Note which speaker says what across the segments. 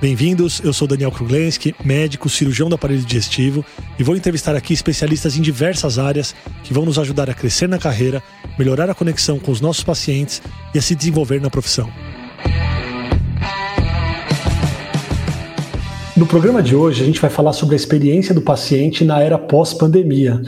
Speaker 1: Bem-vindos, eu sou Daniel Kruglenski, médico, cirurgião do aparelho digestivo e vou entrevistar aqui especialistas em diversas áreas que vão nos ajudar a crescer na carreira, melhorar a conexão com os nossos pacientes e a se desenvolver na profissão. No programa de hoje, a gente vai falar sobre a experiência do paciente na era pós-pandemia.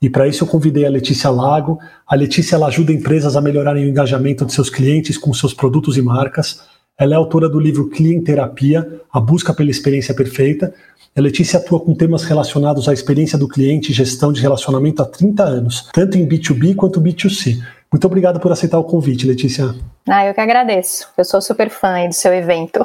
Speaker 1: E para isso eu convidei a Letícia Lago. A Letícia ajuda empresas a melhorarem o engajamento de seus clientes com seus produtos e marcas. Ela é autora do livro Clienterapia, A Busca pela Experiência Perfeita. A Letícia atua com temas relacionados à experiência do cliente e gestão de relacionamento há 30 anos, tanto em B2B quanto B2C. Muito obrigado por aceitar o convite, Letícia.
Speaker 2: Ah, eu que agradeço. Eu sou super fã do seu evento.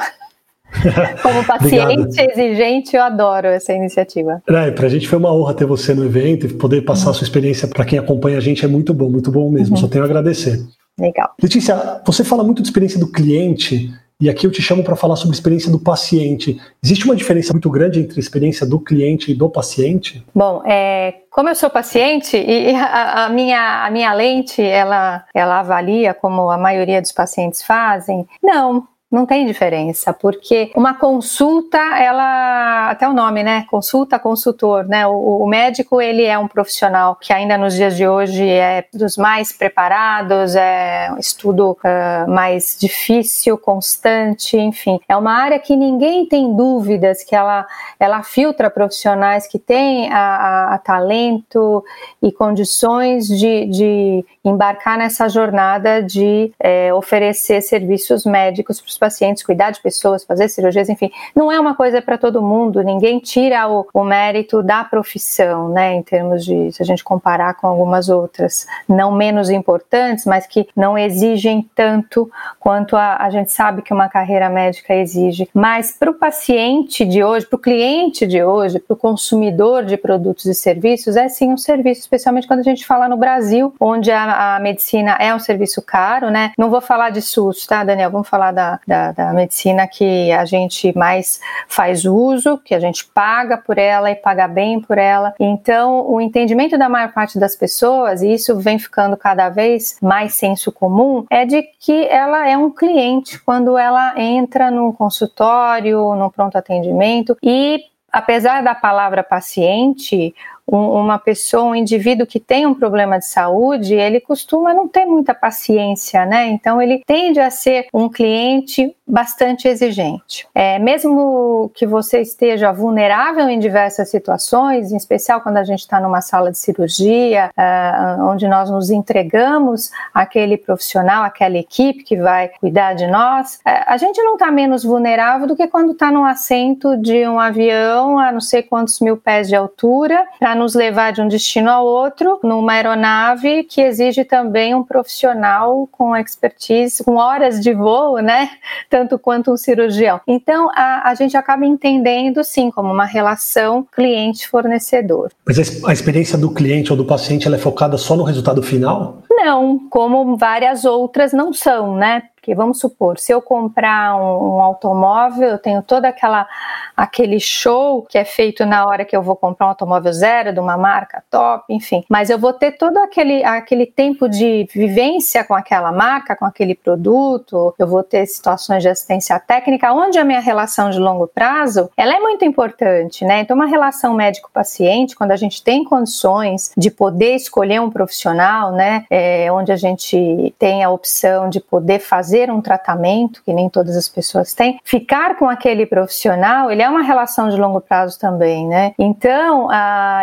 Speaker 2: Como paciente exigente, eu adoro essa iniciativa.
Speaker 1: É, para a gente foi uma honra ter você no evento e poder passar uhum. a sua experiência para quem acompanha a gente é muito bom, muito bom mesmo. Uhum. Só tenho a agradecer.
Speaker 2: Legal.
Speaker 1: Letícia, você fala muito de experiência do cliente e aqui eu te chamo para falar sobre a experiência do paciente. Existe uma diferença muito grande entre a experiência do cliente e do paciente?
Speaker 2: Bom, é, como eu sou paciente e a, a, minha, a minha lente ela, ela avalia como a maioria dos pacientes fazem, não, não tem diferença, porque uma consulta, ela, até o nome, né? Consulta, consultor, né? O, o, médico, ele é um profissional que ainda nos dias de hoje é dos mais preparados, é um estudo uh, mais difícil, constante, enfim. É uma área que ninguém tem dúvidas que ela, ela filtra profissionais que têm a, a, a talento e condições de, de embarcar nessa jornada de é, oferecer serviços médicos para os pacientes, cuidar de pessoas, fazer cirurgias, enfim, não é uma coisa para todo mundo, ninguém tira o, o, mérito da profissão, né, em termos de, se a gente comparar com algumas outras, não menos importantes, mas que não exigem tanto quanto a, a gente sabe que uma carreira médica exige. Mas para o paciente de hoje, para o cliente de hoje, para o consumidor de produtos e serviços, é sim um serviço, especialmente quando a gente fala no Brasil, onde a, a medicina é um serviço caro, né? Não vou falar de SUS, tá, Daniel? Vamos falar da, da da, da medicina que a gente mais faz uso, que a gente paga por ela e paga bem por ela. Então, o entendimento da maior parte das pessoas, e isso vem ficando cada vez mais senso comum, é de que ela é um cliente quando ela entra no consultório, no pronto atendimento e apesar da palavra paciente, uma pessoa, um indivíduo que tem um problema de saúde, ele costuma não ter muita paciência, né? Então ele tende a ser um cliente bastante exigente. É, mesmo que você esteja vulnerável em diversas situações, em especial quando a gente está numa sala de cirurgia, uh, onde nós nos entregamos àquele profissional, àquela equipe que vai cuidar de nós, uh, a gente não está menos vulnerável do que quando está num assento de um avião a não sei quantos mil pés de altura, para nos levar de um destino ao outro, numa aeronave que exige também um profissional com expertise, com horas de voo, né? Tanto quanto um cirurgião. Então, a, a gente acaba entendendo, sim, como uma relação cliente-fornecedor.
Speaker 1: Mas a experiência do cliente ou do paciente ela é focada só no resultado final?
Speaker 2: Não, como várias outras não são, né? Porque vamos supor, se eu comprar um, um, automóvel, eu tenho todo aquela, aquele show que é feito na hora que eu vou comprar um automóvel zero, de uma marca top, enfim. Mas eu vou ter todo aquele, aquele tempo de vivência com aquela marca, com aquele produto, eu vou ter situações de assistência técnica, onde a minha relação de longo prazo, ela é muito importante, né? Então, uma relação médico-paciente, quando a gente tem condições de poder escolher um profissional, né? É, onde a gente tem a opção de poder fazer um tratamento, que nem todas as pessoas têm, ficar com aquele profissional, ele é uma relação de longo prazo também, né? Então,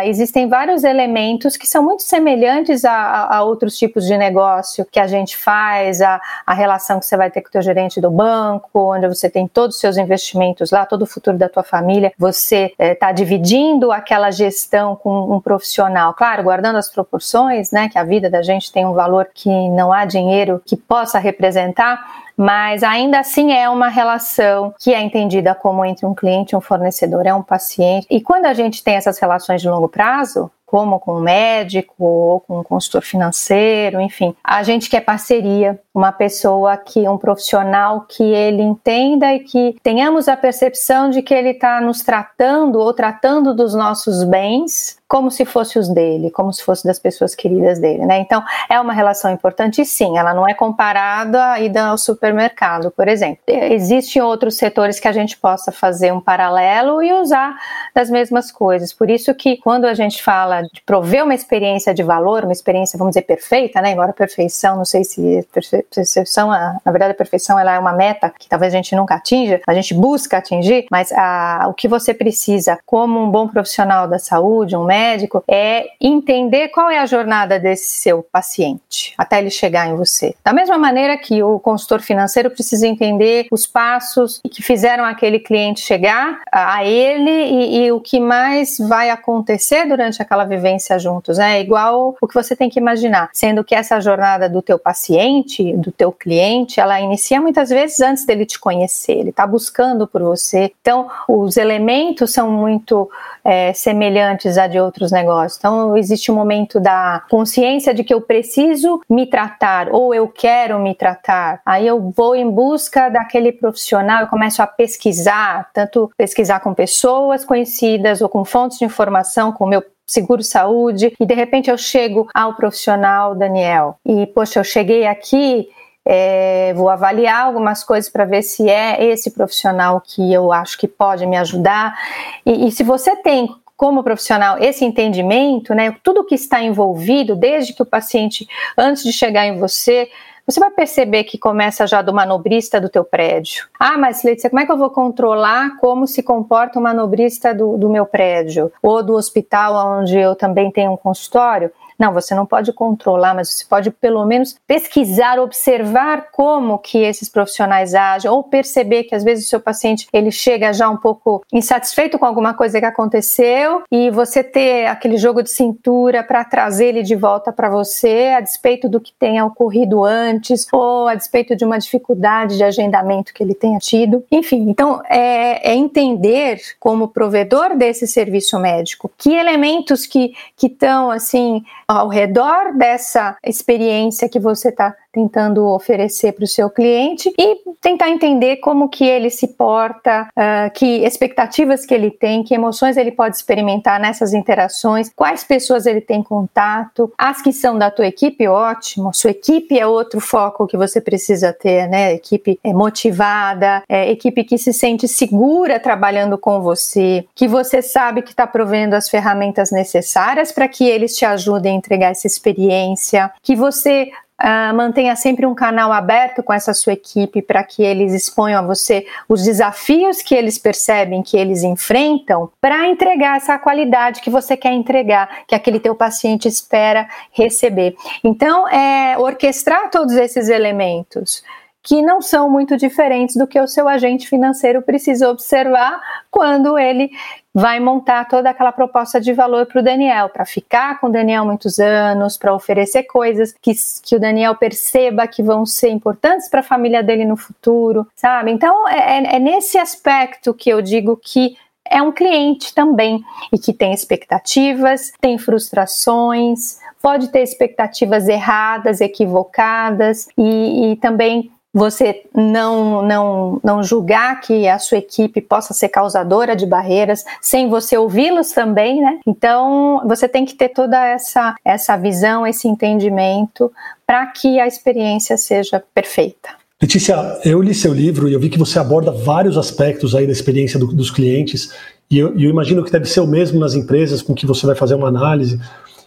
Speaker 2: existem vários elementos que são muito semelhantes a, a, outros tipos de negócio que a gente faz, a, a relação que você vai ter com o teu gerente do banco, onde você tem todos os seus investimentos lá, todo o futuro da tua família, você está eh, dividindo aquela gestão com um profissional, claro, guardando as proporções, né, que a vida da gente tem um valor que não há dinheiro que possa representar, mas ainda assim é uma relação que é entendida como entre um cliente um fornecedor, é um paciente. E quando a gente tem essas relações de longo prazo, como com um médico ou com um consultor financeiro, enfim. A gente quer parceria, uma pessoa que, um profissional que ele entenda e que tenhamos a percepção de que ele está nos tratando ou tratando dos nossos bens como se fosse os dele, como se fosse das pessoas queridas dele, né? Então, é uma relação importante sim, ela não é comparada à ida ao supermercado, por exemplo. Existem outros setores que a gente possa fazer um paralelo e usar das mesmas coisas. Por isso que quando a gente fala de prover uma experiência de valor, uma experiência, vamos dizer, perfeita, né? Embora perfeição, não sei se perfeição, na verdade a perfeição ela é uma meta que talvez a gente nunca atinja, a gente busca atingir, mas a, o que você precisa como um bom profissional da saúde, um médico, médico é entender qual é a jornada desse seu paciente até ele chegar em você. Da mesma maneira que o consultor financeiro precisa entender os passos que fizeram aquele cliente chegar a ele e, e o que mais vai acontecer durante aquela vivência juntos. É igual o que você tem que imaginar, sendo que essa jornada do teu paciente, do teu cliente, ela inicia muitas vezes antes dele te conhecer. Ele está buscando por você. Então, os elementos são muito é, semelhantes a de outros negócios. Então, existe um momento da consciência de que eu preciso me tratar ou eu quero me tratar. Aí eu vou em busca daquele profissional, eu começo a pesquisar, tanto pesquisar com pessoas conhecidas ou com fontes de informação, com o meu seguro saúde, e de repente eu chego ao profissional Daniel. E, poxa, eu cheguei aqui é, vou avaliar algumas coisas para ver se é esse profissional que eu acho que pode me ajudar. E, e se você tem como profissional esse entendimento, né, tudo que está envolvido, desde que o paciente, antes de chegar em você, você vai perceber que começa já do manobrista do teu prédio. Ah, mas Letícia, como é que eu vou controlar como se comporta o manobrista do, do meu prédio? Ou do hospital onde eu também tenho um consultório? Não, você não pode controlar, mas você pode pelo menos pesquisar, observar como que esses profissionais agem ou perceber que às vezes o seu paciente ele chega já um pouco insatisfeito com alguma coisa que aconteceu e você ter aquele jogo de cintura para trazer ele de volta para você a despeito do que tenha ocorrido antes ou a despeito de uma dificuldade de agendamento que ele tenha tido. Enfim, então é, é entender como provedor desse serviço médico que elementos que estão assim ao redor dessa experiência que você está tentando oferecer para o seu cliente e tentar entender como que ele se porta, uh, que expectativas que ele tem, que emoções ele pode experimentar nessas interações, quais pessoas ele tem contato, as que são da tua equipe, ótimo. Sua equipe é outro foco que você precisa ter, né? Equipe é motivada, é equipe que se sente segura trabalhando com você, que você sabe que está provendo as ferramentas necessárias para que eles te ajudem a entregar essa experiência, que você Uh, mantenha sempre um canal aberto com essa sua equipe para que eles exponham a você os desafios que eles percebem que eles enfrentam para entregar essa qualidade que você quer entregar, que aquele teu paciente espera receber. Então, é orquestrar todos esses elementos que não são muito diferentes do que o seu agente financeiro precisa observar quando ele vai montar toda aquela proposta de valor para o Daniel, para ficar com o Daniel muitos anos, para oferecer coisas que, que o Daniel perceba que vão ser importantes para a família dele no futuro, sabe? Então é, é, é nesse aspecto que eu digo que é um cliente também e que tem expectativas, tem frustrações, pode ter expectativas erradas, equivocadas e, e também você não, não, não julgar que a sua equipe possa ser causadora de barreiras, sem você ouvi-los também, né? Então, você tem que ter toda essa, essa visão, esse entendimento, para que a experiência seja perfeita.
Speaker 1: Letícia, eu li seu livro e eu vi que você aborda vários aspectos aí da experiência do, dos clientes, e eu, eu imagino que deve ser o mesmo nas empresas com que você vai fazer uma análise.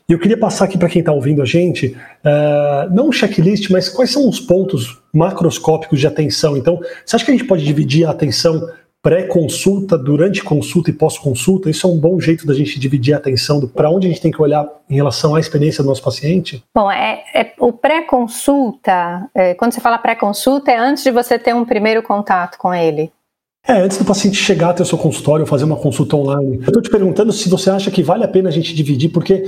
Speaker 1: E eu queria passar aqui para quem está ouvindo a gente, uh, não um checklist, mas quais são os pontos macroscópicos de atenção. Então, você acha que a gente pode dividir a atenção pré-consulta, durante consulta e pós-consulta? Isso é um bom jeito da gente dividir a atenção para onde a gente tem que olhar em relação à experiência do nosso paciente?
Speaker 2: Bom, é, é o pré-consulta, é, quando você fala pré-consulta, é antes de você ter um primeiro contato com ele.
Speaker 1: É, antes do paciente chegar até o seu consultório, fazer uma consulta online. Eu estou te perguntando se você acha que vale a pena a gente dividir, porque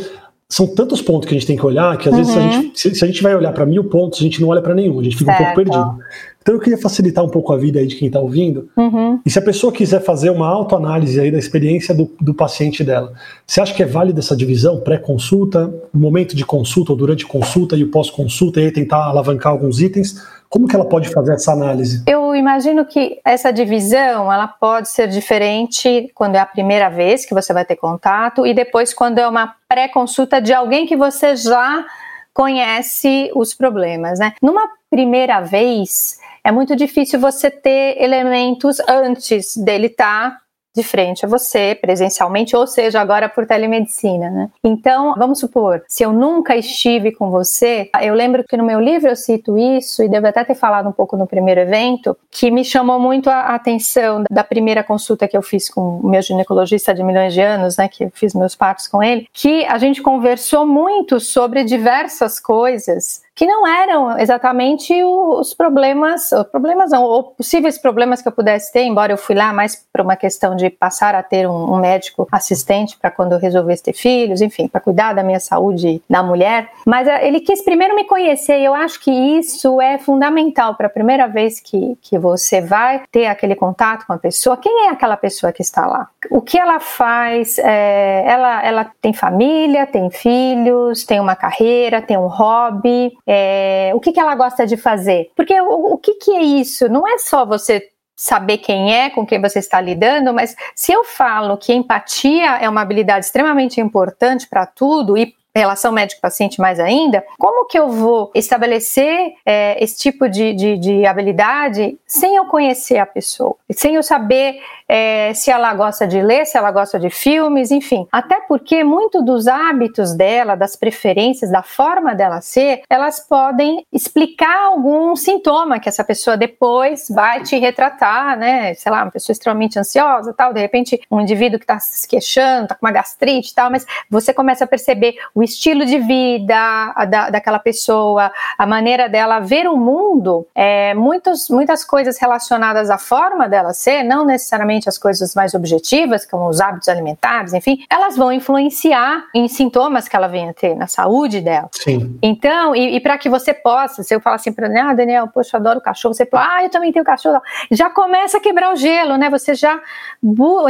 Speaker 1: são tantos pontos que a gente tem que olhar que às uhum. vezes se a, gente, se, se a gente vai olhar para mil pontos, a gente não olha para nenhum, a gente fica certo. um pouco perdido. Então eu queria facilitar um pouco a vida aí de quem está ouvindo. Uhum. E se a pessoa quiser fazer uma autoanálise aí da experiência do, do paciente dela, você acha que é válida essa divisão pré-consulta, momento de consulta ou durante consulta e o pós-consulta e aí tentar alavancar alguns itens? Como que ela pode fazer essa análise?
Speaker 2: Eu imagino que essa divisão ela pode ser diferente quando é a primeira vez que você vai ter contato e depois quando é uma pré-consulta de alguém que você já conhece os problemas, né? Numa primeira vez, é muito difícil você ter elementos antes dele estar tá de frente a você, presencialmente, ou seja, agora por telemedicina, né? Então, vamos supor, se eu nunca estive com você, eu lembro que no meu livro eu cito isso, e devo até ter falado um pouco no primeiro evento, que me chamou muito a atenção da primeira consulta que eu fiz com o meu ginecologista de milhões de anos, né, que eu fiz meus partos com ele, que a gente conversou muito sobre diversas coisas que não eram exatamente os problemas, problemas não, ou possíveis problemas que eu pudesse ter, embora eu fui lá mais por uma questão de passar a ter um, um médico assistente para quando eu resolvesse ter filhos, enfim, para cuidar da minha saúde da mulher. Mas eh, ele quis primeiro me conhecer e eu acho que isso é fundamental para a primeira vez que, que você vai ter aquele contato com a pessoa. Quem é aquela pessoa que está lá? O que ela faz? É, ela, ela tem família, tem filhos, tem uma carreira, tem um hobby é, o que, que ela gosta de fazer. Porque o, o que, que é isso? Não é só você saber quem é, com quem você está lidando, mas se eu falo que empatia é uma habilidade extremamente importante para tudo e relação médico-paciente mais ainda, como que eu vou estabelecer é, esse tipo de, de, de, habilidade sem eu conhecer a pessoa, sem eu saber é, se ela gosta de ler, se ela gosta de filmes, enfim. Até porque muito dos hábitos dela, das preferências, da forma dela ser, elas podem explicar algum sintoma que essa pessoa depois vai te retratar, né? Sei lá, uma pessoa extremamente ansiosa, tal, de repente um indivíduo que está se queixando, está com uma gastrite, tal, mas você começa a perceber o estilo de vida da, daquela pessoa, a maneira dela ver o mundo, é, muitos, muitas coisas relacionadas à forma dela ser, não necessariamente as coisas mais objetivas, como os hábitos alimentares, enfim, elas vão influenciar em sintomas que ela venha ter na saúde dela.
Speaker 1: Sim.
Speaker 2: Então, e, e para que você possa, se eu falar assim para ah, Daniel, poxa, eu adoro cachorro, você fala, ah, eu também tenho cachorro, já começa a quebrar o gelo, né? Você já,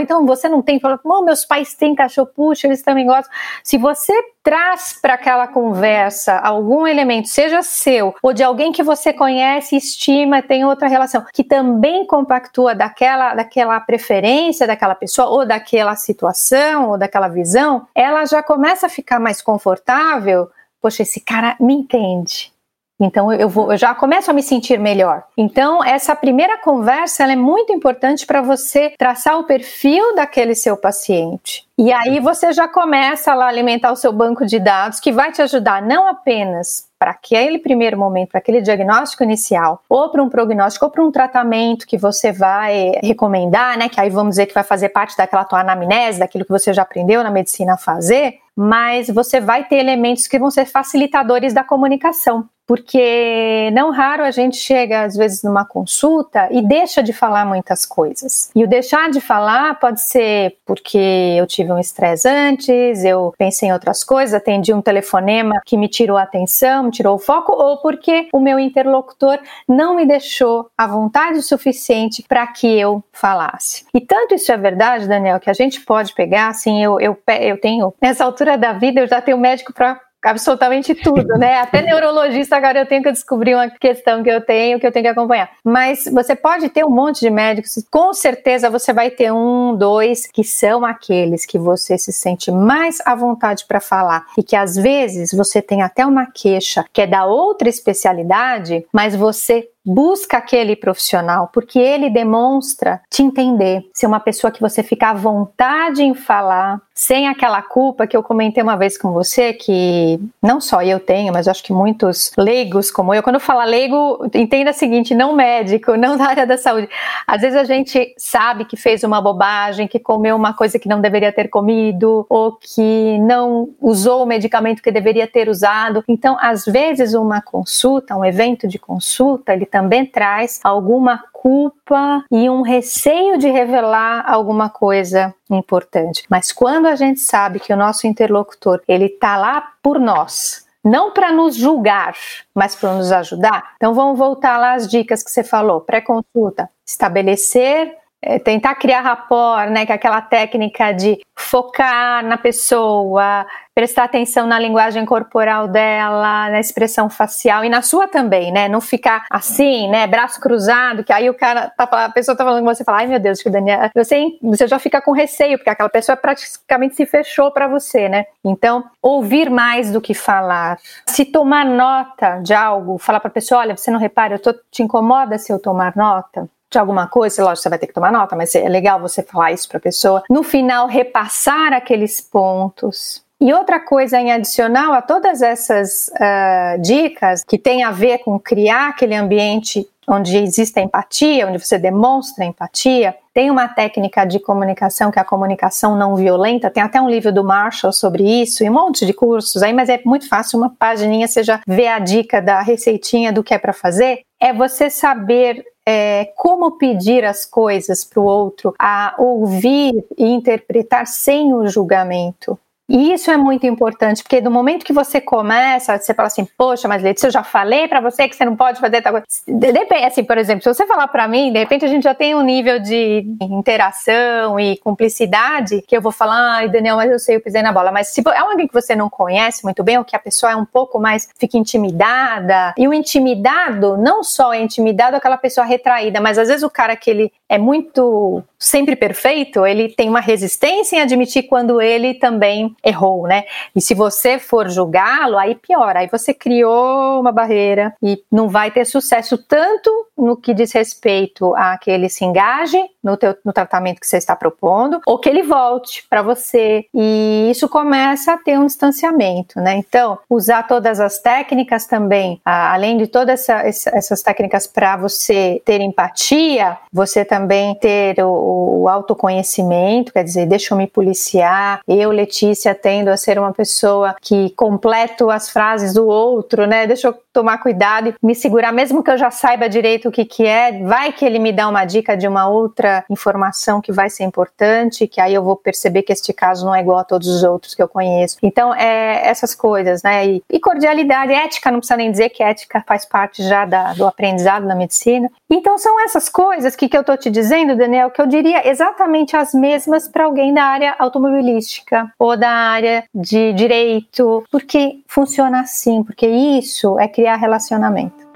Speaker 2: então você não tem, fala, oh, meus pais têm cachorro, puxa, eles também gostam. Se você traz para aquela conversa algum elemento, seja seu ou de alguém que você conhece, estima, tem outra relação, que também compactua daquela, daquela preferência daquela pessoa ou daquela situação ou daquela visão, ela já começa a ficar mais confortável. Poxa, esse cara me entende. Então eu, vou, eu já começo a me sentir melhor. Então essa primeira conversa é muito importante para você traçar o perfil daquele seu paciente. E aí você já começa a alimentar o seu banco de dados que vai te ajudar não apenas para aquele primeiro momento, para aquele diagnóstico inicial, ou para um prognóstico, ou para um tratamento que você vai recomendar, né? Que aí vamos dizer que vai fazer parte daquela tua anamnese, daquilo que você já aprendeu na medicina a fazer, mas você vai ter elementos que vão ser facilitadores da comunicação. Porque não raro a gente chega, às vezes, numa consulta e deixa de falar muitas coisas. E o deixar de falar pode ser porque eu tive um estresse antes, eu pensei em outras coisas, atendi um telefonema que me tirou a atenção, me tirou o foco, ou porque o meu interlocutor não me deixou à vontade o suficiente para que eu falasse. E tanto isso é verdade, Daniel, que a gente pode pegar, assim, eu, eu, eu tenho, nessa altura da vida, eu já tenho médico para absolutamente tudo, né? Até neurologista agora eu tenho que descobrir uma questão que eu tenho, que eu tenho que acompanhar. Mas você pode ter um monte de médicos, com certeza você vai ter um, dois, que são aqueles que você se sente mais à vontade para falar e que às vezes você tem até uma queixa que é da outra especialidade, mas você busca aquele profissional, porque ele demonstra te entender, ser uma pessoa que você fica à vontade em falar, sem aquela culpa que eu comentei uma vez com você, que não só eu tenho, mas acho que muitos leigos como eu, quando eu falo leigo, entenda o seguinte, não médico, não da área da saúde. Às vezes a gente sabe que fez uma bobagem, que comeu uma coisa que não deveria ter comido, ou que não usou o medicamento que deveria ter usado. Então, às vezes, uma consulta, um evento de consulta, ele também traz alguma culpa e um receio de revelar alguma coisa importante. Mas quando a gente sabe que o nosso interlocutor ele está lá por nós, não para nos julgar, mas para nos ajudar. Então vamos voltar lá às dicas que você falou: pré-consulta, estabelecer é, tentar criar rapport, né, que é aquela técnica de focar na pessoa, prestar atenção na linguagem corporal dela, na expressão facial e na sua também, né, não ficar assim, né, braço cruzado, que aí o cara, tá, a pessoa tá falando com você, fala, ai meu Deus, que Daniel, você, você já fica com receio, porque aquela pessoa praticamente se fechou para você, né, então, ouvir mais do que falar, se tomar nota de algo, falar para a pessoa, olha, você não repara, eu tô, te incomoda se eu tomar nota? De alguma coisa, lógico, você vai ter que tomar nota, mas é legal você falar isso para a pessoa. No final, repassar aqueles pontos. E outra coisa em adicional a todas essas uh, dicas que tem a ver com criar aquele ambiente onde existe empatia, onde você demonstra empatia, tem uma técnica de comunicação que é a comunicação não violenta. Tem até um livro do Marshall sobre isso e um monte de cursos aí, mas é muito fácil, uma pagininha você já vê a dica da receitinha do que é para fazer. É você saber é, como pedir as coisas para o outro, a ouvir e interpretar sem o julgamento. E isso é muito importante, porque no momento que você começa, você fala assim, poxa, mas Letícia, eu já falei para você que você não pode fazer tal coisa. Depende, assim, por exemplo, se você falar para mim, de repente a gente já tem um nível de interação e cumplicidade que eu vou falar, ai, Daniel, mas eu sei, eu pisei na bola. Mas se é alguém que você não conhece muito bem, ou que a pessoa é um pouco mais, fica intimidada, e o intimidado não só é intimidado aquela pessoa retraída, mas às vezes o cara que ele é muito sempre perfeito, ele tem uma resistência em admitir quando ele também errou, né? E se você for julgá-lo, aí pior, aí você criou uma barreira e não vai ter sucesso tanto no que diz respeito a que ele se engaje no, teu, no tratamento que você está propondo, ou que ele volte para você. E isso começa a ter um distanciamento, né? Então, usar todas as técnicas também, além de todas essa, essas técnicas para você ter empatia, você também ter o, o autoconhecimento, quer dizer, deixa eu me policiar, eu, Letícia, tendo a ser uma pessoa que completo as frases do outro, né? Deixa eu tomar cuidado e me segurar, mesmo que eu já saiba direito o que, que é, vai que ele me dá uma dica de uma outra informação que vai ser importante, que aí eu vou perceber que este caso não é igual a todos os outros que eu conheço. Então, é essas coisas, né? E, cordialidade, ética, não precisa nem dizer que ética faz parte já da, do aprendizado na medicina. Então, são essas coisas que, que eu tô te dizendo, Daniel, que eu diria exatamente as mesmas para alguém da área automobilística ou da área de direito, porque funciona assim, porque isso é criar relacionamento.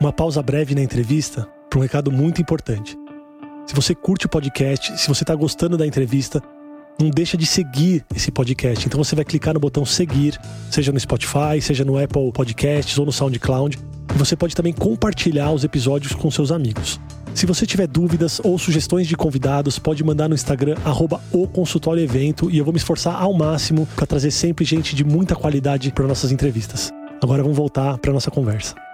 Speaker 1: Uma pausa breve na entrevista para um recado muito importante. Se você curte o podcast, se você está gostando da entrevista, não deixa de seguir esse podcast. Então você vai clicar no botão seguir, seja no Spotify, seja no Apple Podcasts ou no SoundCloud. E você pode também compartilhar os episódios com seus amigos. Se você tiver dúvidas ou sugestões de convidados, pode mandar no Instagram arroba o consultório evento e eu vou me esforçar ao máximo para trazer sempre gente de muita qualidade para nossas entrevistas. Agora vamos voltar para nossa conversa.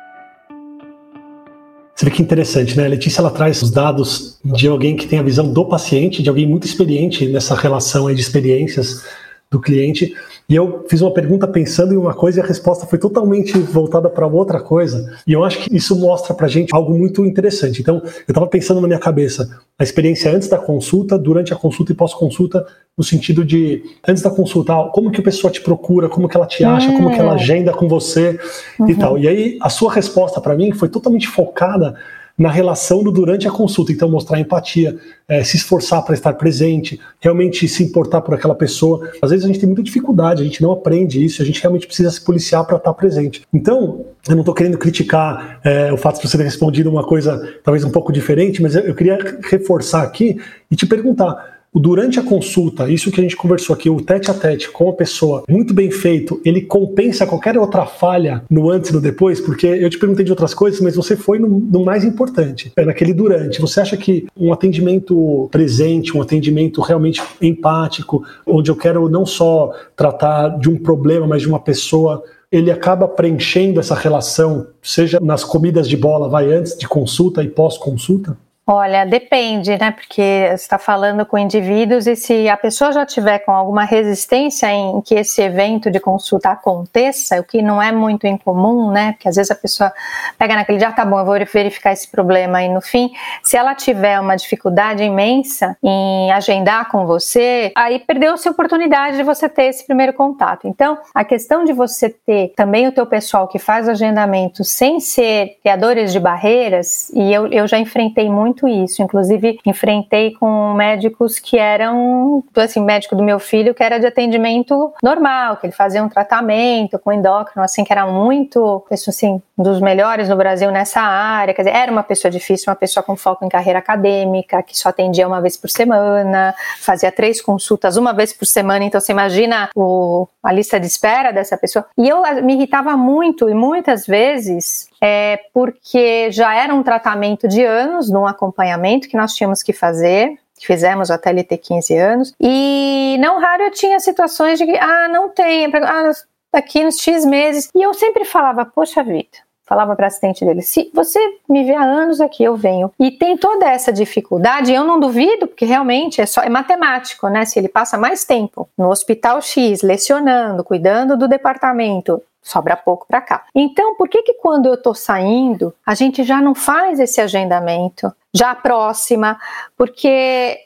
Speaker 1: Você vê que interessante, né? A Letícia ela traz os dados de alguém que tem a visão do paciente, de alguém muito experiente nessa relação de experiências do cliente. E eu fiz uma pergunta pensando em uma coisa e a resposta foi totalmente voltada para outra coisa. E eu acho que isso mostra para gente algo muito interessante. Então, eu estava pensando na minha cabeça a experiência antes da consulta, durante a consulta e pós-consulta, no sentido de antes da consulta, como que a pessoa te procura, como que ela te acha, como que ela hum. agenda com você uhum. e tal. E aí a sua resposta para mim foi totalmente focada na relação do durante a consulta. Então, mostrar empatia, é, se esforçar para estar presente, realmente se importar por aquela pessoa. Às vezes a gente tem muita dificuldade, a gente não aprende isso, a gente realmente precisa se policiar para estar presente. Então, eu não estou querendo criticar é, o fato de você ter respondido uma coisa talvez um pouco diferente, mas eu, eu queria reforçar aqui e te perguntar durante a consulta, isso que a gente conversou aqui, o tete a tete com a pessoa, muito bem feito, ele compensa qualquer outra falha no antes e no depois? Porque eu te perguntei de outras coisas, mas você foi no, no mais importante, é naquele durante. Você acha que um atendimento presente, um atendimento realmente empático, onde eu quero não só tratar de um problema, mas de uma pessoa ele acaba preenchendo essa relação, seja nas comidas de bola, vai antes de consulta e pós-consulta?
Speaker 2: Olha, depende, né? Porque você está falando com indivíduos e se a pessoa já tiver com alguma resistência em que esse evento de consulta aconteça, o que não é muito incomum, né? Porque às vezes a pessoa pega naquele dia, ah, tá bom, eu vou verificar esse problema e no fim, se ela tiver uma dificuldade imensa em agendar com você, aí perdeu-se a oportunidade de você ter esse primeiro contato. Então, a questão de você ter também o teu pessoal que faz agendamento sem ser criadores de barreiras, e eu, eu já enfrentei muito muito isso. Inclusive, enfrentei com médicos que eram, assim, médico do meu filho que era de atendimento normal, que ele fazia um tratamento com endócrino, assim, que era muito, assim, um dos melhores no Brasil nessa área. Quer dizer, era uma pessoa difícil, uma pessoa com foco em carreira acadêmica, que só atendia uma vez por semana, fazia três consultas uma vez por semana. Então, você imagina o, a lista de espera dessa pessoa. E eu me irritava muito, e muitas vezes é porque já era um tratamento de anos, num acompanhamento que nós tínhamos que fazer, fizemos até ele ter 15 anos, e não raro eu tinha situações de que, ah, não tem, ah, daqui uns X meses, e eu sempre falava, poxa vida, falava para assistente dele: se você me vê há anos aqui, eu venho. E tem toda essa dificuldade, eu não duvido, porque realmente é só é matemático, né? Se ele passa mais tempo no hospital X, lecionando, cuidando do departamento, sobra pouco para cá. Então, por que que quando eu estou saindo, a gente já não faz esse agendamento, já próxima, porque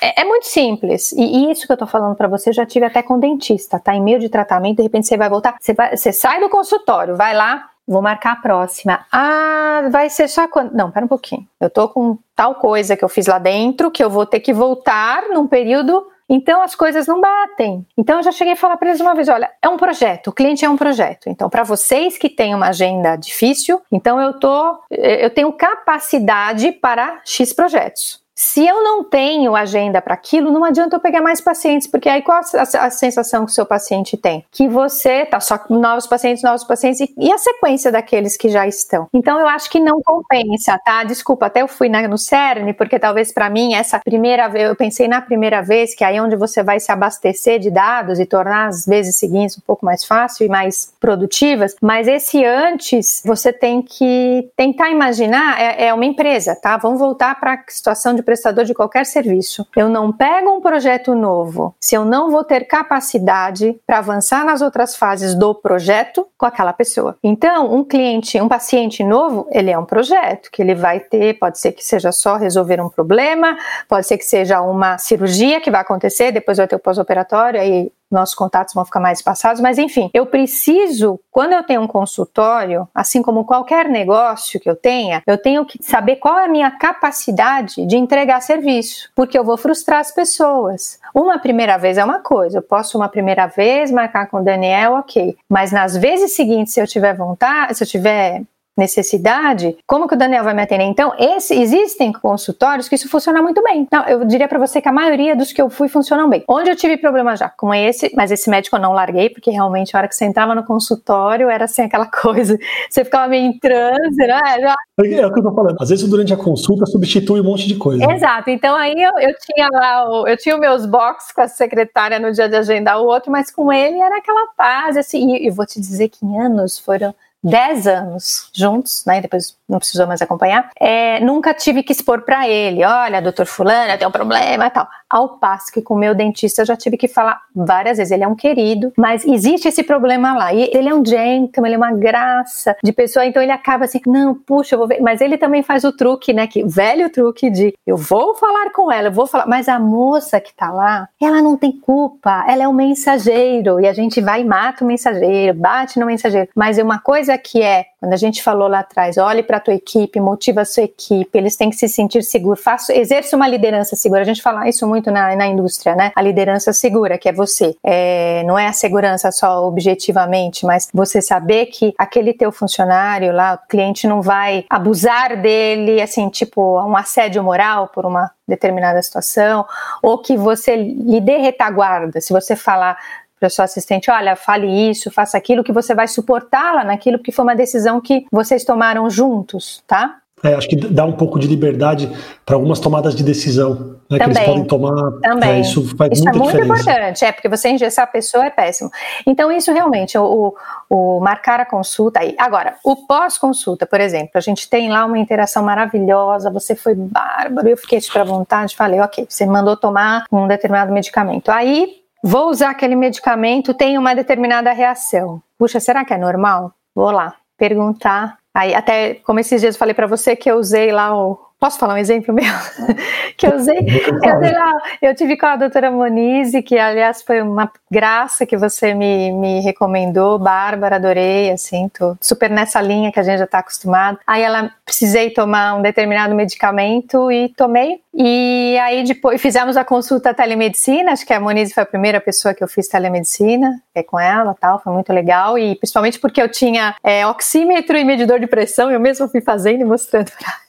Speaker 2: é, é, muito simples. E isso que eu tô falando para você, já tive até com dentista, tá? Em meio de tratamento, de repente você vai voltar, você, vai, você sai do consultório, vai lá, vou marcar a próxima. Ah, vai ser só quando. Não, pera um pouquinho. Eu tô com tal coisa que eu fiz lá dentro, que eu vou ter que voltar num período então as coisas não batem. Então eu já cheguei a falar para eles uma vez, olha, é um projeto, o cliente é um projeto. Então para vocês que têm uma agenda difícil, então eu tô eu tenho capacidade para X projetos. Se eu não tenho agenda para aquilo, não adianta eu pegar mais pacientes, porque aí qual a, a, sensação que o seu paciente tem? Que você tá só com novos pacientes, novos pacientes e, e, a sequência daqueles que já estão. Então eu acho que não compensa, tá? Desculpa, até eu fui na, no CERN, porque talvez para mim essa primeira vez, eu pensei na primeira vez, que é aí onde você vai se abastecer de dados e tornar as vezes seguintes um pouco mais fácil e mais produtivas, mas esse antes você tem que tentar imaginar, é, é uma empresa, tá? Vamos voltar para a situação de prestador de qualquer serviço. Eu não pego um projeto novo se eu não vou ter capacidade para avançar nas outras fases do projeto com aquela pessoa. Então, um cliente, um paciente novo, ele é um projeto que ele vai ter, pode ser que seja só resolver um problema, pode ser que seja uma cirurgia que vai acontecer, depois vai ter o pós-operatório, aí nossos contatos vão ficar mais espaçados, mas enfim, eu preciso, quando eu tenho um consultório, assim como qualquer negócio que eu tenha, eu tenho que saber qual é a minha capacidade de entregar serviço, porque eu vou frustrar as pessoas. Uma primeira vez é uma coisa, eu posso uma primeira vez marcar com o Daniel, ok, mas nas vezes seguintes, se eu tiver vontade, se eu tiver necessidade, como que o Daniel vai me atender? Então, esse, existem consultórios que isso funciona muito bem. Não, eu diria para você que a maioria dos que eu fui funcionam bem. Onde eu tive problema já, como esse, mas esse médico eu não larguei, porque realmente a hora que você entrava no consultório era assim aquela coisa, você ficava meio em transe, né?
Speaker 1: É o que eu tô falando. Às vezes durante a consulta substitui um monte de coisa.
Speaker 2: Exato. Então aí eu, eu tinha lá, o, eu tinha os meus box com a secretária no dia de agendar o outro, mas com ele era aquela paz, assim, e, e vou te dizer que em anos foram 10 anos juntos, né? Depois não precisou mais acompanhar. É, nunca tive que expor para ele, olha, doutor fulano, tem um problema e tal. Ao passo que com o meu dentista eu já tive que falar várias vezes, ele é um querido, mas existe esse problema lá. E ele é um gentleman, ele é uma graça de pessoa, então ele acaba assim, não, puxa, eu vou ver. Mas ele também faz o truque, né? Que velho truque de eu vou falar com ela, eu vou falar, mas a moça que tá lá, ela não tem culpa, ela é um mensageiro, e a gente vai e mata o mensageiro, bate no mensageiro. Mas uma coisa que é, quando a gente falou lá atrás, olhe para a tua equipe, motiva a sua equipe, eles têm que se sentir seguros, faça, exerça uma liderança segura. A gente fala isso muito na, na indústria, né? A liderança segura, que é você. É, não é a segurança só objetivamente, mas você saber que aquele teu funcionário lá, o cliente não vai abusar dele, assim, tipo, um assédio moral por uma determinada situação, ou que você lhe dê retaguarda. Se você falar, para sua assistente, olha, fale isso, faça aquilo, que você vai suportá-la naquilo, porque foi uma decisão que vocês tomaram juntos, tá?
Speaker 1: É, acho que dá um pouco de liberdade para algumas tomadas de decisão, né, que eles podem tomar.
Speaker 2: Também.
Speaker 1: É, isso faz
Speaker 2: isso
Speaker 1: muita
Speaker 2: é muito
Speaker 1: diferença.
Speaker 2: importante, é, porque você engessar a pessoa é péssimo. Então, isso realmente, o, o marcar a consulta aí. Agora, o pós-consulta, por exemplo, a gente tem lá uma interação maravilhosa, você foi bárbaro, eu fiquei para vontade, falei, ok, você mandou tomar um determinado medicamento. Aí, vou usar aquele medicamento, tem uma determinada reação. Puxa, será que é normal? Vou lá perguntar Aí, até como esses dias eu falei para você que eu usei lá o. Posso falar um exemplo meu? que eu usei, eu usei lá, eu tive com a doutora Monize, que aliás foi uma graça que você me, me recomendou, Bárbara, adorei, assim, tô super nessa linha que a gente já está acostumado. Aí ela precisei tomar um determinado medicamento e tomei. E aí depois fizemos a consulta telemedicina, acho que a Monize foi a primeira pessoa que eu fiz telemedicina, é com ela tal, foi muito legal. E principalmente porque eu tinha é, oxímetro e medidor de pressão, eu mesma fui fazendo e mostrando pra ela.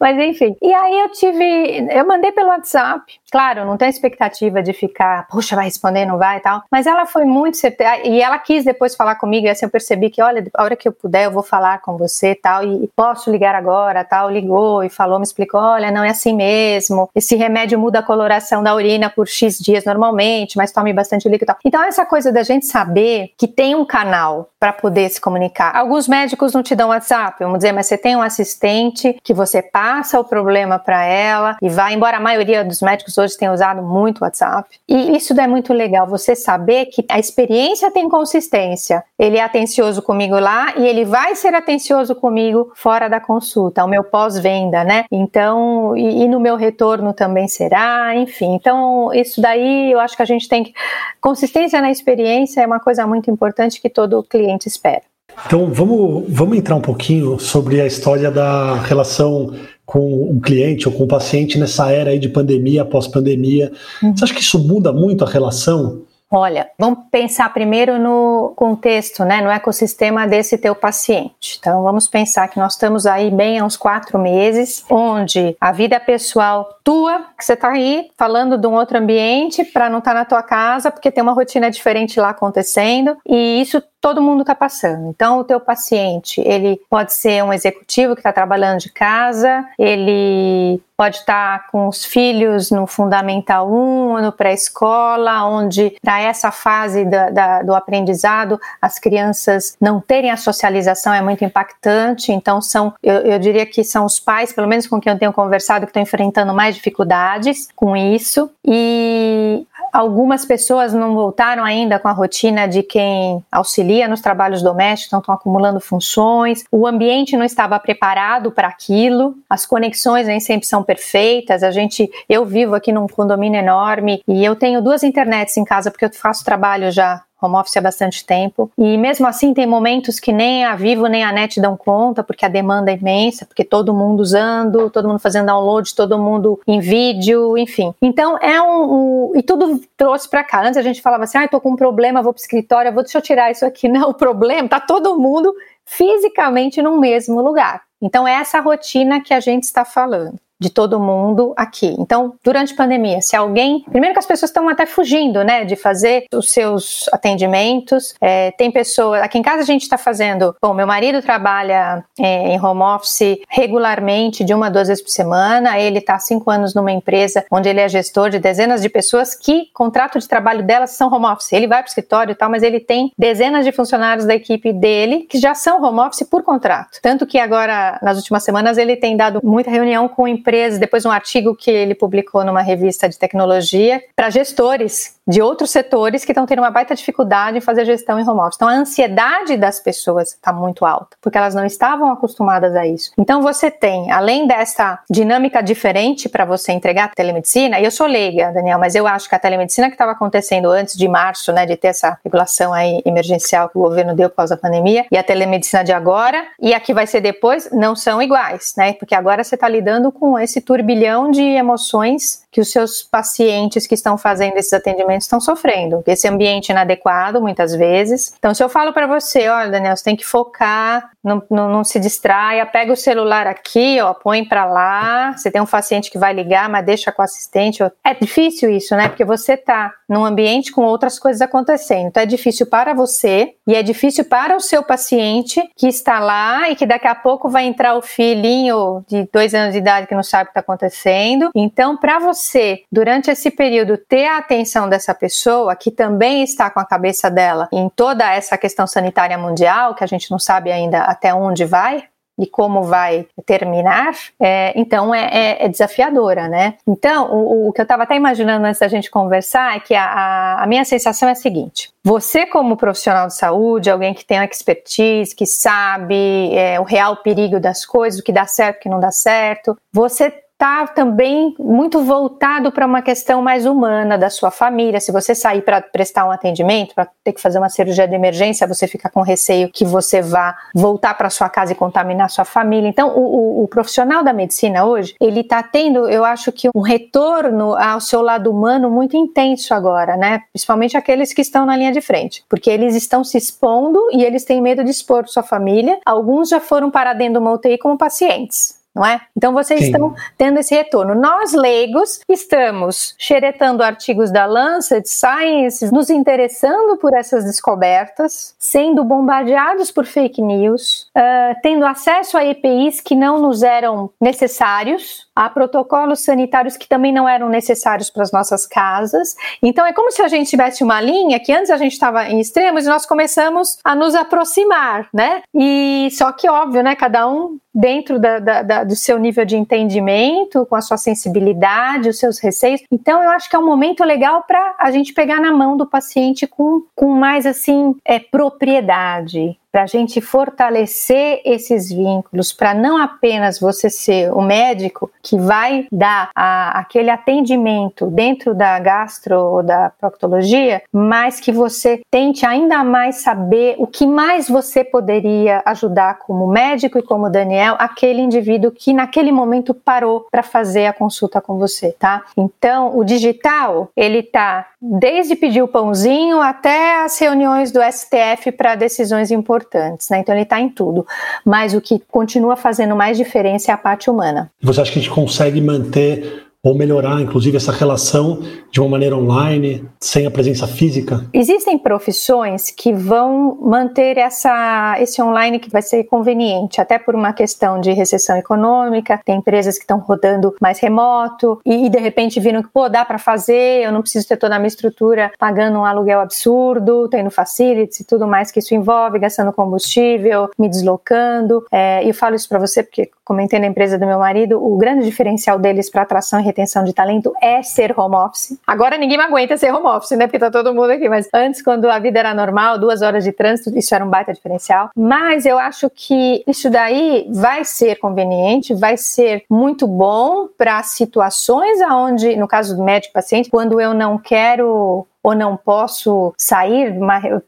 Speaker 2: Mas enfim. E aí eu tive. Eu mandei pelo WhatsApp. Claro, não tenho expectativa de ficar, puxa, vai responder, não vai e tal. Mas ela foi muito certeira. E ela quis depois falar comigo. E assim eu percebi que, olha, a hora que eu puder, eu vou falar com você tal. E posso ligar agora tal. Ligou e falou, me explicou: olha, não é assim mesmo. Esse remédio muda a coloração da urina por X dias normalmente, mas tome bastante líquido tal. Então, essa coisa da gente saber que tem um canal para poder se comunicar. Alguns médicos não te dão WhatsApp, vamos dizer, mas você tem um assistente que você passa o problema para ela e vai, embora a maioria dos médicos hoje tenha usado muito WhatsApp. E isso é muito legal, você saber que a experiência tem consistência. Ele é atencioso comigo lá e ele vai ser atencioso comigo fora da consulta, o meu pós-venda, né? Então, e, e no meu retorno também será, enfim. Então, isso daí eu acho que a gente tem que. Consistência na experiência é uma coisa muito importante que todo cliente espera.
Speaker 1: Então vamos, vamos entrar um pouquinho sobre a história da relação com o cliente ou com o paciente nessa era aí de pandemia, pós-pandemia. Uhum. Você acha que isso muda muito a relação?
Speaker 2: Olha, vamos pensar primeiro no contexto, né, no ecossistema desse teu paciente. Então, vamos pensar que nós estamos aí bem há uns quatro meses, onde a vida pessoal tua, que você está aí falando de um outro ambiente para não estar tá na tua casa, porque tem uma rotina diferente lá acontecendo, e isso todo mundo está passando. Então, o teu paciente, ele pode ser um executivo que está trabalhando de casa, ele pode estar com os filhos no Fundamental 1, no pré-escola, onde para essa fase da, da, do aprendizado as crianças não terem a socialização é muito impactante. Então, são, eu, eu diria que são os pais, pelo menos com quem eu tenho conversado, que estão enfrentando mais dificuldades com isso. E Algumas pessoas não voltaram ainda com a rotina de quem auxilia nos trabalhos domésticos, então estão acumulando funções. O ambiente não estava preparado para aquilo. As conexões nem sempre são perfeitas. A gente, eu vivo aqui num condomínio enorme e eu tenho duas internets em casa porque eu faço trabalho já home office há bastante tempo. E mesmo assim, tem momentos que nem a Vivo nem a NET dão conta, porque a demanda é imensa, porque todo mundo usando, todo mundo fazendo download, todo mundo em vídeo, enfim. Então, é um. um e tudo trouxe para cá. Antes a gente falava assim, ah, tô com um problema, vou pro escritório, vou, deixa eu tirar isso aqui. Não, o problema, tá todo mundo fisicamente no mesmo lugar. Então, é essa rotina que a gente está falando de todo mundo aqui. Então, durante a pandemia, se alguém. Primeiro que as pessoas estão até fugindo, né, de fazer os seus atendimentos. É, tem pessoas. Aqui em casa a gente está fazendo. Bom, meu marido trabalha é, em home office regularmente, de uma, duas vezes por semana. Ele está há cinco anos numa empresa onde ele é gestor de dezenas de pessoas que contrato de trabalho delas são home office. Ele vai para o escritório e tal, mas ele tem dezenas de funcionários da equipe dele que já são home office por contrato. Tanto que agora, nas últimas semanas, ele tem dado muita reunião com empresas empresas, depois um artigo que ele publicou numa revista de tecnologia, para gestores de outros setores que estão tendo uma baita dificuldade em fazer gestão em home office. Então a ansiedade das pessoas está muito alta, porque elas não estavam acostumadas a isso. Então você tem, além dessa dinâmica diferente para você entregar a telemedicina, e eu sou leiga, Daniel, mas eu acho que a telemedicina que estava acontecendo antes de março, né, de ter essa regulação aí emergencial que o governo deu por causa da pandemia, e a telemedicina de agora, e a que vai ser depois, não são iguais, né? Porque agora você está lidando com esse turbilhão de emoções que os seus pacientes que estão fazendo esses atendimentos estão sofrendo. Esse ambiente inadequado, muitas vezes. Então, se eu falo para você, olha, Daniel, você tem que focar, não, não, não, se distraia, pega o celular aqui, ó, põe para lá. Você tem um paciente que vai ligar, mas deixa com o assistente. É difícil isso, né? Porque você tá num ambiente com outras coisas acontecendo. Então é difícil para você e é difícil para o seu paciente que está lá e que daqui a pouco vai entrar o filhinho de dois anos de idade que não sabe o que está acontecendo. Então, para você, durante esse período, ter a atenção dessa pessoa que também está com a cabeça dela em toda essa questão sanitária mundial, que a gente não sabe ainda até onde vai, e como vai terminar, é, então é, é, é, desafiadora, né? Então, o, o que eu estava até imaginando antes da gente conversar é que a, a, minha sensação é a seguinte: você, como profissional de saúde, alguém que tem uma expertise, que sabe é, o real perigo das coisas, o que dá certo, o que não dá certo, você está também muito voltado para uma questão mais humana da sua família. Se você sair para prestar um atendimento, para ter que fazer uma cirurgia de emergência, você fica com receio que você vá voltar para sua casa e contaminar sua família. Então, o, o, o profissional da medicina hoje, ele está tendo, eu acho que um retorno ao seu lado humano muito intenso agora, né? Principalmente aqueles que estão na linha de frente, porque eles estão se expondo e eles têm medo de expor sua família. Alguns já foram para dentro de uma UTI como pacientes não é? Então vocês Sim. estão tendo esse retorno. Nós, leigos, estamos xeretando artigos da Lancet Science, nos interessando por essas descobertas, sendo bombardeados por fake news, uh, tendo acesso a EPIs que não nos eram necessários, a protocolos sanitários que também não eram necessários para as nossas casas. Então é como se a gente tivesse uma linha que antes a gente estava em extremos e nós começamos a nos aproximar, né? E só que óbvio, né? Cada um dentro da, da, da, do seu nível de entendimento, com a sua sensibilidade, os seus receios. Então, eu acho que é um momento legal para a gente pegar na mão do paciente com, com mais assim é, propriedade, para a gente fortalecer esses vínculos, para não apenas você ser o médico que vai dar a, aquele atendimento dentro da gastro ou da proctologia, mas que você tente ainda mais saber o que mais você poderia ajudar como médico e como Daniel, aquele indivíduo que naquele momento parou para fazer a consulta com você, tá? Então, o digital, ele tá desde pedir o pãozinho até as reuniões do STF para decisões importantes né? Então ele está em tudo. Mas o que continua fazendo mais diferença é a parte humana.
Speaker 1: Você acha que a gente consegue manter ou melhorar, inclusive, essa relação de uma maneira online, sem a presença física?
Speaker 2: Existem profissões que vão manter essa, esse online que vai ser conveniente, até por uma questão de recessão econômica. Tem empresas que estão rodando mais remoto e, de repente viram que, pô, dá para fazer, eu não preciso ter toda a minha estrutura pagando um aluguel absurdo, tendo facilities e tudo mais que isso envolve, gastando combustível, me deslocando. É, eu falo isso para você porque comentei na empresa do meu marido, o grande diferencial deles para atração e retenção de talento é ser home office. Agora ninguém me aguenta ser home office, né? Porque tá todo mundo aqui. Mas antes, quando a vida era normal, duas horas de trânsito, isso era um baita diferencial. Mas eu acho que isso daí vai ser conveniente, vai ser muito bom para situações aonde, no caso do médico paciente, quando eu não quero ou não posso sair,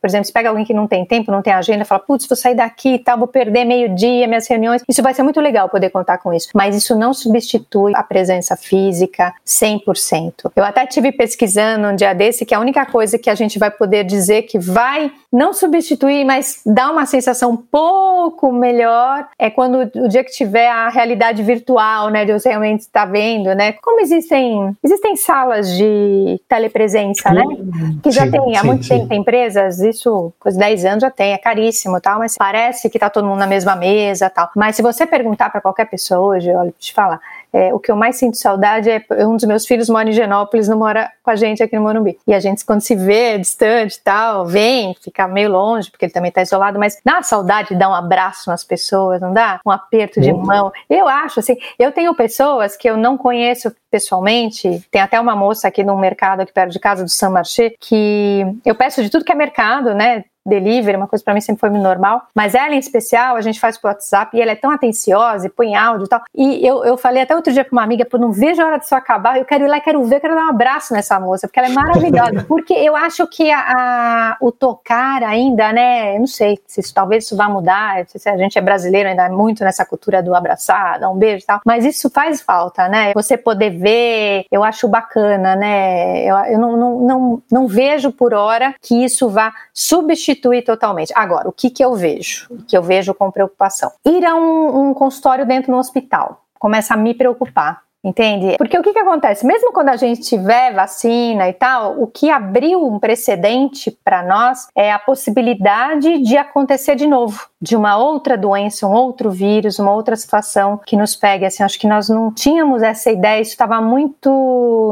Speaker 2: por exemplo, se pega alguém que não tem tempo, não tem agenda, fala, putz, vou sair daqui e tal, vou perder meio-dia, minhas reuniões. Isso vai ser muito legal poder contar com isso, mas isso não substitui a presença física 100%. Eu até tive pesquisando um dia desse que a única coisa que a gente vai poder dizer que vai não substituir, mas dar uma sensação um pouco melhor é quando o dia que tiver a realidade virtual, né, de você realmente estar vendo, né? Como existem existem salas de telepresença, né? Que já sim, tem há sim, muito sim. tempo, tem empresas, isso, de 10 anos já tem, é caríssimo tal, mas parece que tá todo mundo na mesma mesa tal. Mas se você perguntar para qualquer pessoa hoje, olha, te falar, é, o que eu mais sinto saudade é um dos meus filhos mora em Genópolis, não mora com a gente aqui no Morumbi. E a gente, quando se vê distante e tal, vem, fica meio longe, porque ele também está isolado, mas dá uma saudade de dar um abraço nas pessoas, não dá? Um aperto de uhum. mão. Eu acho, assim, eu tenho pessoas que eu não conheço pessoalmente, tem até uma moça aqui no mercado aqui perto de casa do San Marché, que eu peço de tudo que é mercado, né? delivery, uma coisa para mim sempre foi normal, mas ela em especial, a gente faz por WhatsApp e ela é tão atenciosa e põe áudio e tal. E eu, eu falei até outro dia para uma amiga, pô, não vejo a hora disso acabar, eu quero ir lá, quero ver, quero dar um abraço nessa moça, porque ela é maravilhosa. porque eu acho que a, a, o tocar ainda, né, não sei se isso, talvez isso vá mudar, se a gente é brasileiro ainda é muito nessa cultura do abraçar, dar um beijo e tal, mas isso faz falta, né? Você poder ver, eu acho bacana, né? Eu, eu não, não, não, não vejo por hora que isso vá substituir substituir totalmente. Agora, o que, que eu vejo? O que eu vejo com preocupação? Ir a um, um consultório dentro do hospital começa a me preocupar entende? Porque o que, que acontece? Mesmo quando a gente tiver vacina e tal, o que abriu um precedente para nós é a possibilidade de acontecer de novo, de uma outra doença, um outro vírus, uma outra situação que nos pegue. Assim, acho que nós não tínhamos essa ideia, isso estava muito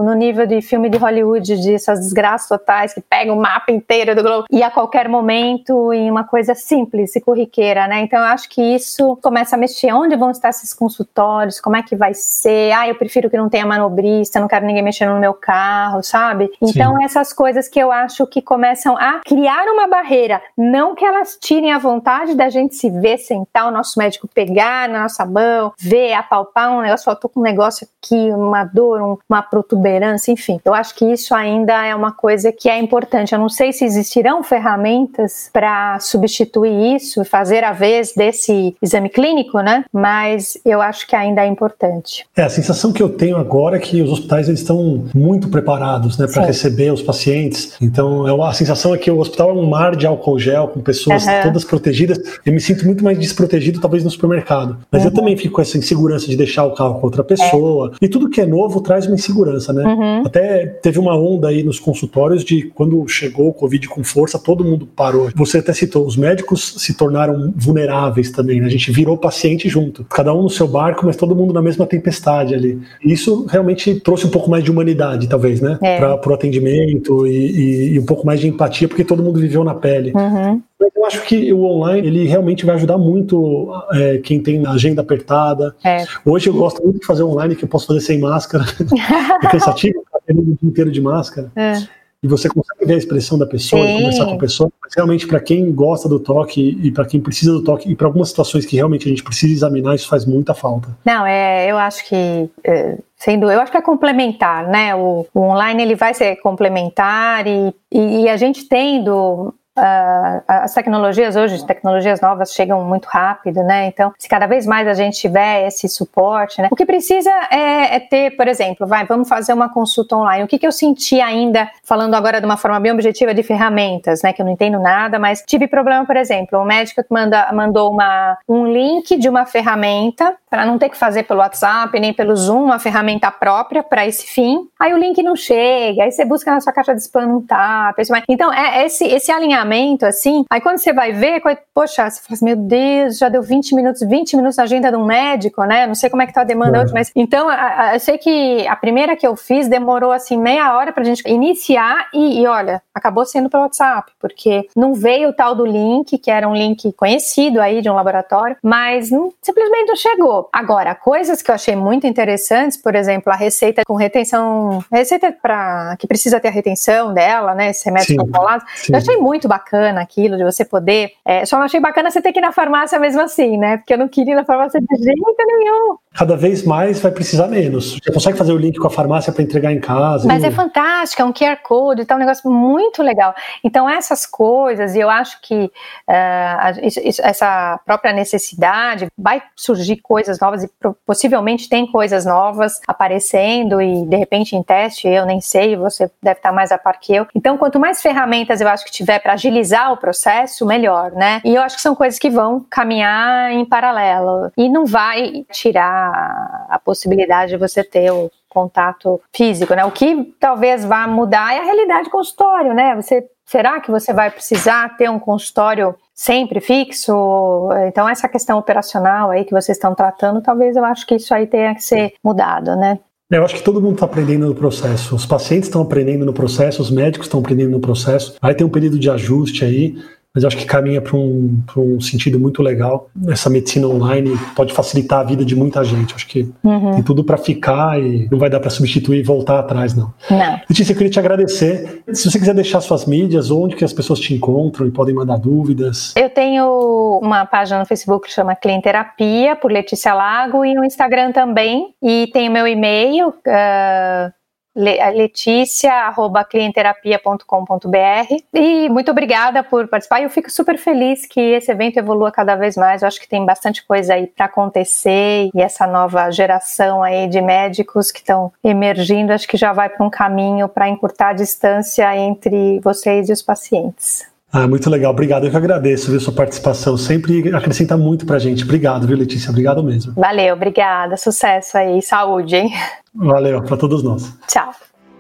Speaker 2: no nível de filme de Hollywood, de essas desgraças totais que pegam o mapa inteiro do globo e a qualquer momento em uma coisa simples e corriqueira, né? Então eu acho que isso começa a mexer. Onde vão estar esses consultórios? Como é que vai ser? Ah, eu prefiro que não tenha manobrista, não quero ninguém mexendo no meu carro, sabe? Então Sim. essas coisas que eu acho que começam a criar uma barreira, não que elas tirem a vontade da gente se ver, sentar, o nosso médico pegar na nossa mão, ver, apalpar um negócio, faltou com um negócio aqui, uma dor, um, uma protuberância, enfim. Eu acho que isso ainda é uma coisa que é importante. Eu não sei se existirão ferramentas para substituir isso, fazer a vez desse exame clínico, né? Mas eu acho que ainda é importante.
Speaker 1: É, a sensação que eu tenho agora é que os hospitais eles estão muito preparados, né, para receber os pacientes. Então, é a sensação é que o hospital é um mar de álcool gel com pessoas uhum. todas protegidas. Eu me sinto muito mais desprotegido talvez no supermercado. Mas uhum. eu também fico com essa insegurança de deixar o carro com outra pessoa. É. E tudo que é novo traz uma insegurança, né? Uhum. Até teve uma onda aí nos consultórios de quando chegou o Covid com força, todo mundo parou. Você até citou, os médicos se tornaram vulneráveis também, né? A gente virou paciente junto. Cada um no seu barco, mas todo mundo na mesma tempestade ali. Isso realmente trouxe um pouco mais de humanidade, talvez, né? É. Para o atendimento e, e, e, um pouco mais de empatia, porque todo mundo viveu na pele. Uhum. Eu acho que o online ele realmente vai ajudar muito é, quem tem agenda apertada. É. Hoje eu gosto muito de fazer online que eu posso fazer sem máscara. é cansativo ficar o dia inteiro de máscara. É. E você consegue ver a expressão da pessoa, conversar com a pessoa. Mas realmente, para quem gosta do toque e para quem precisa do toque, e para algumas situações que realmente a gente precisa examinar, isso faz muita falta.
Speaker 2: Não, é, eu acho que. É, sendo, eu acho que é complementar, né? O, o online ele vai ser complementar e, e, e a gente tendo Uh, as tecnologias hoje, as tecnologias novas chegam muito rápido, né? Então, se cada vez mais a gente tiver esse suporte, né? O que precisa é, é ter, por exemplo, vai, vamos fazer uma consulta online. O que, que eu senti ainda, falando agora de uma forma bem objetiva de ferramentas, né? Que eu não entendo nada, mas tive problema, por exemplo, o médico que manda, mandou uma, um link de uma ferramenta para não ter que fazer pelo WhatsApp nem pelo Zoom, uma ferramenta própria para esse fim. Aí o link não chega, aí você busca na sua caixa de spam, não tá. Então, é esse, esse alinhamento assim, aí quando você vai ver, poxa, você fala assim, meu Deus, já deu 20 minutos, 20 minutos na agenda de um médico, né? Não sei como é que tá a demanda é. hoje, mas então a, a, eu sei que a primeira que eu fiz demorou assim meia hora pra gente iniciar e, e olha, acabou sendo pelo WhatsApp, porque não veio o tal do link, que era um link conhecido aí de um laboratório, mas não, simplesmente não chegou. Agora, coisas que eu achei muito interessantes, por exemplo, a receita com retenção, receita para que precisa ter a retenção dela, né, esse remédio controlado, eu achei muito bacana aquilo de você poder. É, só não achei bacana você ter que ir na farmácia mesmo assim, né? Porque eu não queria ir na farmácia de jeito nenhum.
Speaker 1: Cada vez mais vai precisar menos. Você consegue fazer o link com a farmácia para entregar em casa.
Speaker 2: Mas e... é fantástico, é um QR Code, tá um negócio muito legal. Então, essas coisas, e eu acho que uh, isso, isso, essa própria necessidade vai surgir coisas novas e possivelmente tem coisas novas aparecendo e de repente em teste, eu nem sei, você deve estar mais a par que eu. Então, quanto mais ferramentas eu acho que tiver para agilizar o processo, melhor, né? E eu acho que são coisas que vão caminhar em paralelo e não vai tirar a possibilidade de você ter o contato físico, né? O que talvez vá mudar é a realidade consultório, né? Você será que você vai precisar ter um consultório sempre fixo? Então essa questão operacional aí que vocês estão tratando, talvez eu acho que isso aí tenha que ser mudado, né?
Speaker 1: É, eu acho que todo mundo está aprendendo no processo. Os pacientes estão aprendendo no processo, os médicos estão aprendendo no processo. Vai ter um período de ajuste aí mas eu acho que caminha para um, um sentido muito legal. Essa medicina online pode facilitar a vida de muita gente. Acho que uhum. tem tudo para ficar e não vai dar para substituir e voltar atrás, não.
Speaker 2: Não.
Speaker 1: Letícia, eu queria te agradecer. Se você quiser deixar suas mídias, onde que as pessoas te encontram e podem mandar dúvidas.
Speaker 2: Eu teno uma página no Facebook que chama Clienterapia, por Letícia Lago, e um Instagram também. E tem o meu e-mail, uh, leticia.clienterapia.com.br e muito obrigada por participar. Eu fico super feliz que esse evento evolua cada vez mais. Eu acho que tem bastante coisa aí para acontecer e essa nova geração aí de médicos que estão emergindo, acho que já vai para um caminho para encurtar a distância entre vocês e os pacientes.
Speaker 1: Ah, muito legal. Obrigado. Eu que agradeço viu, sua participação. Sempre acrescenta muito pra gente. Obrigado, viu, Letícia? Obrigado mesmo.
Speaker 2: Valeu, obrigada. Sucesso aí. Saúde, hein?
Speaker 1: Valeu, para todos nós.
Speaker 2: Tchau.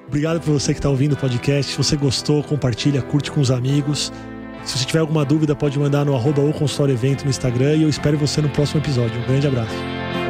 Speaker 1: Obrigado por você que está ouvindo o podcast. Se você gostou, compartilha, curte com os amigos. Se você tiver alguma dúvida, pode mandar no arroba ou consultório evento no Instagram e eu espero você no próximo episódio. Um grande abraço.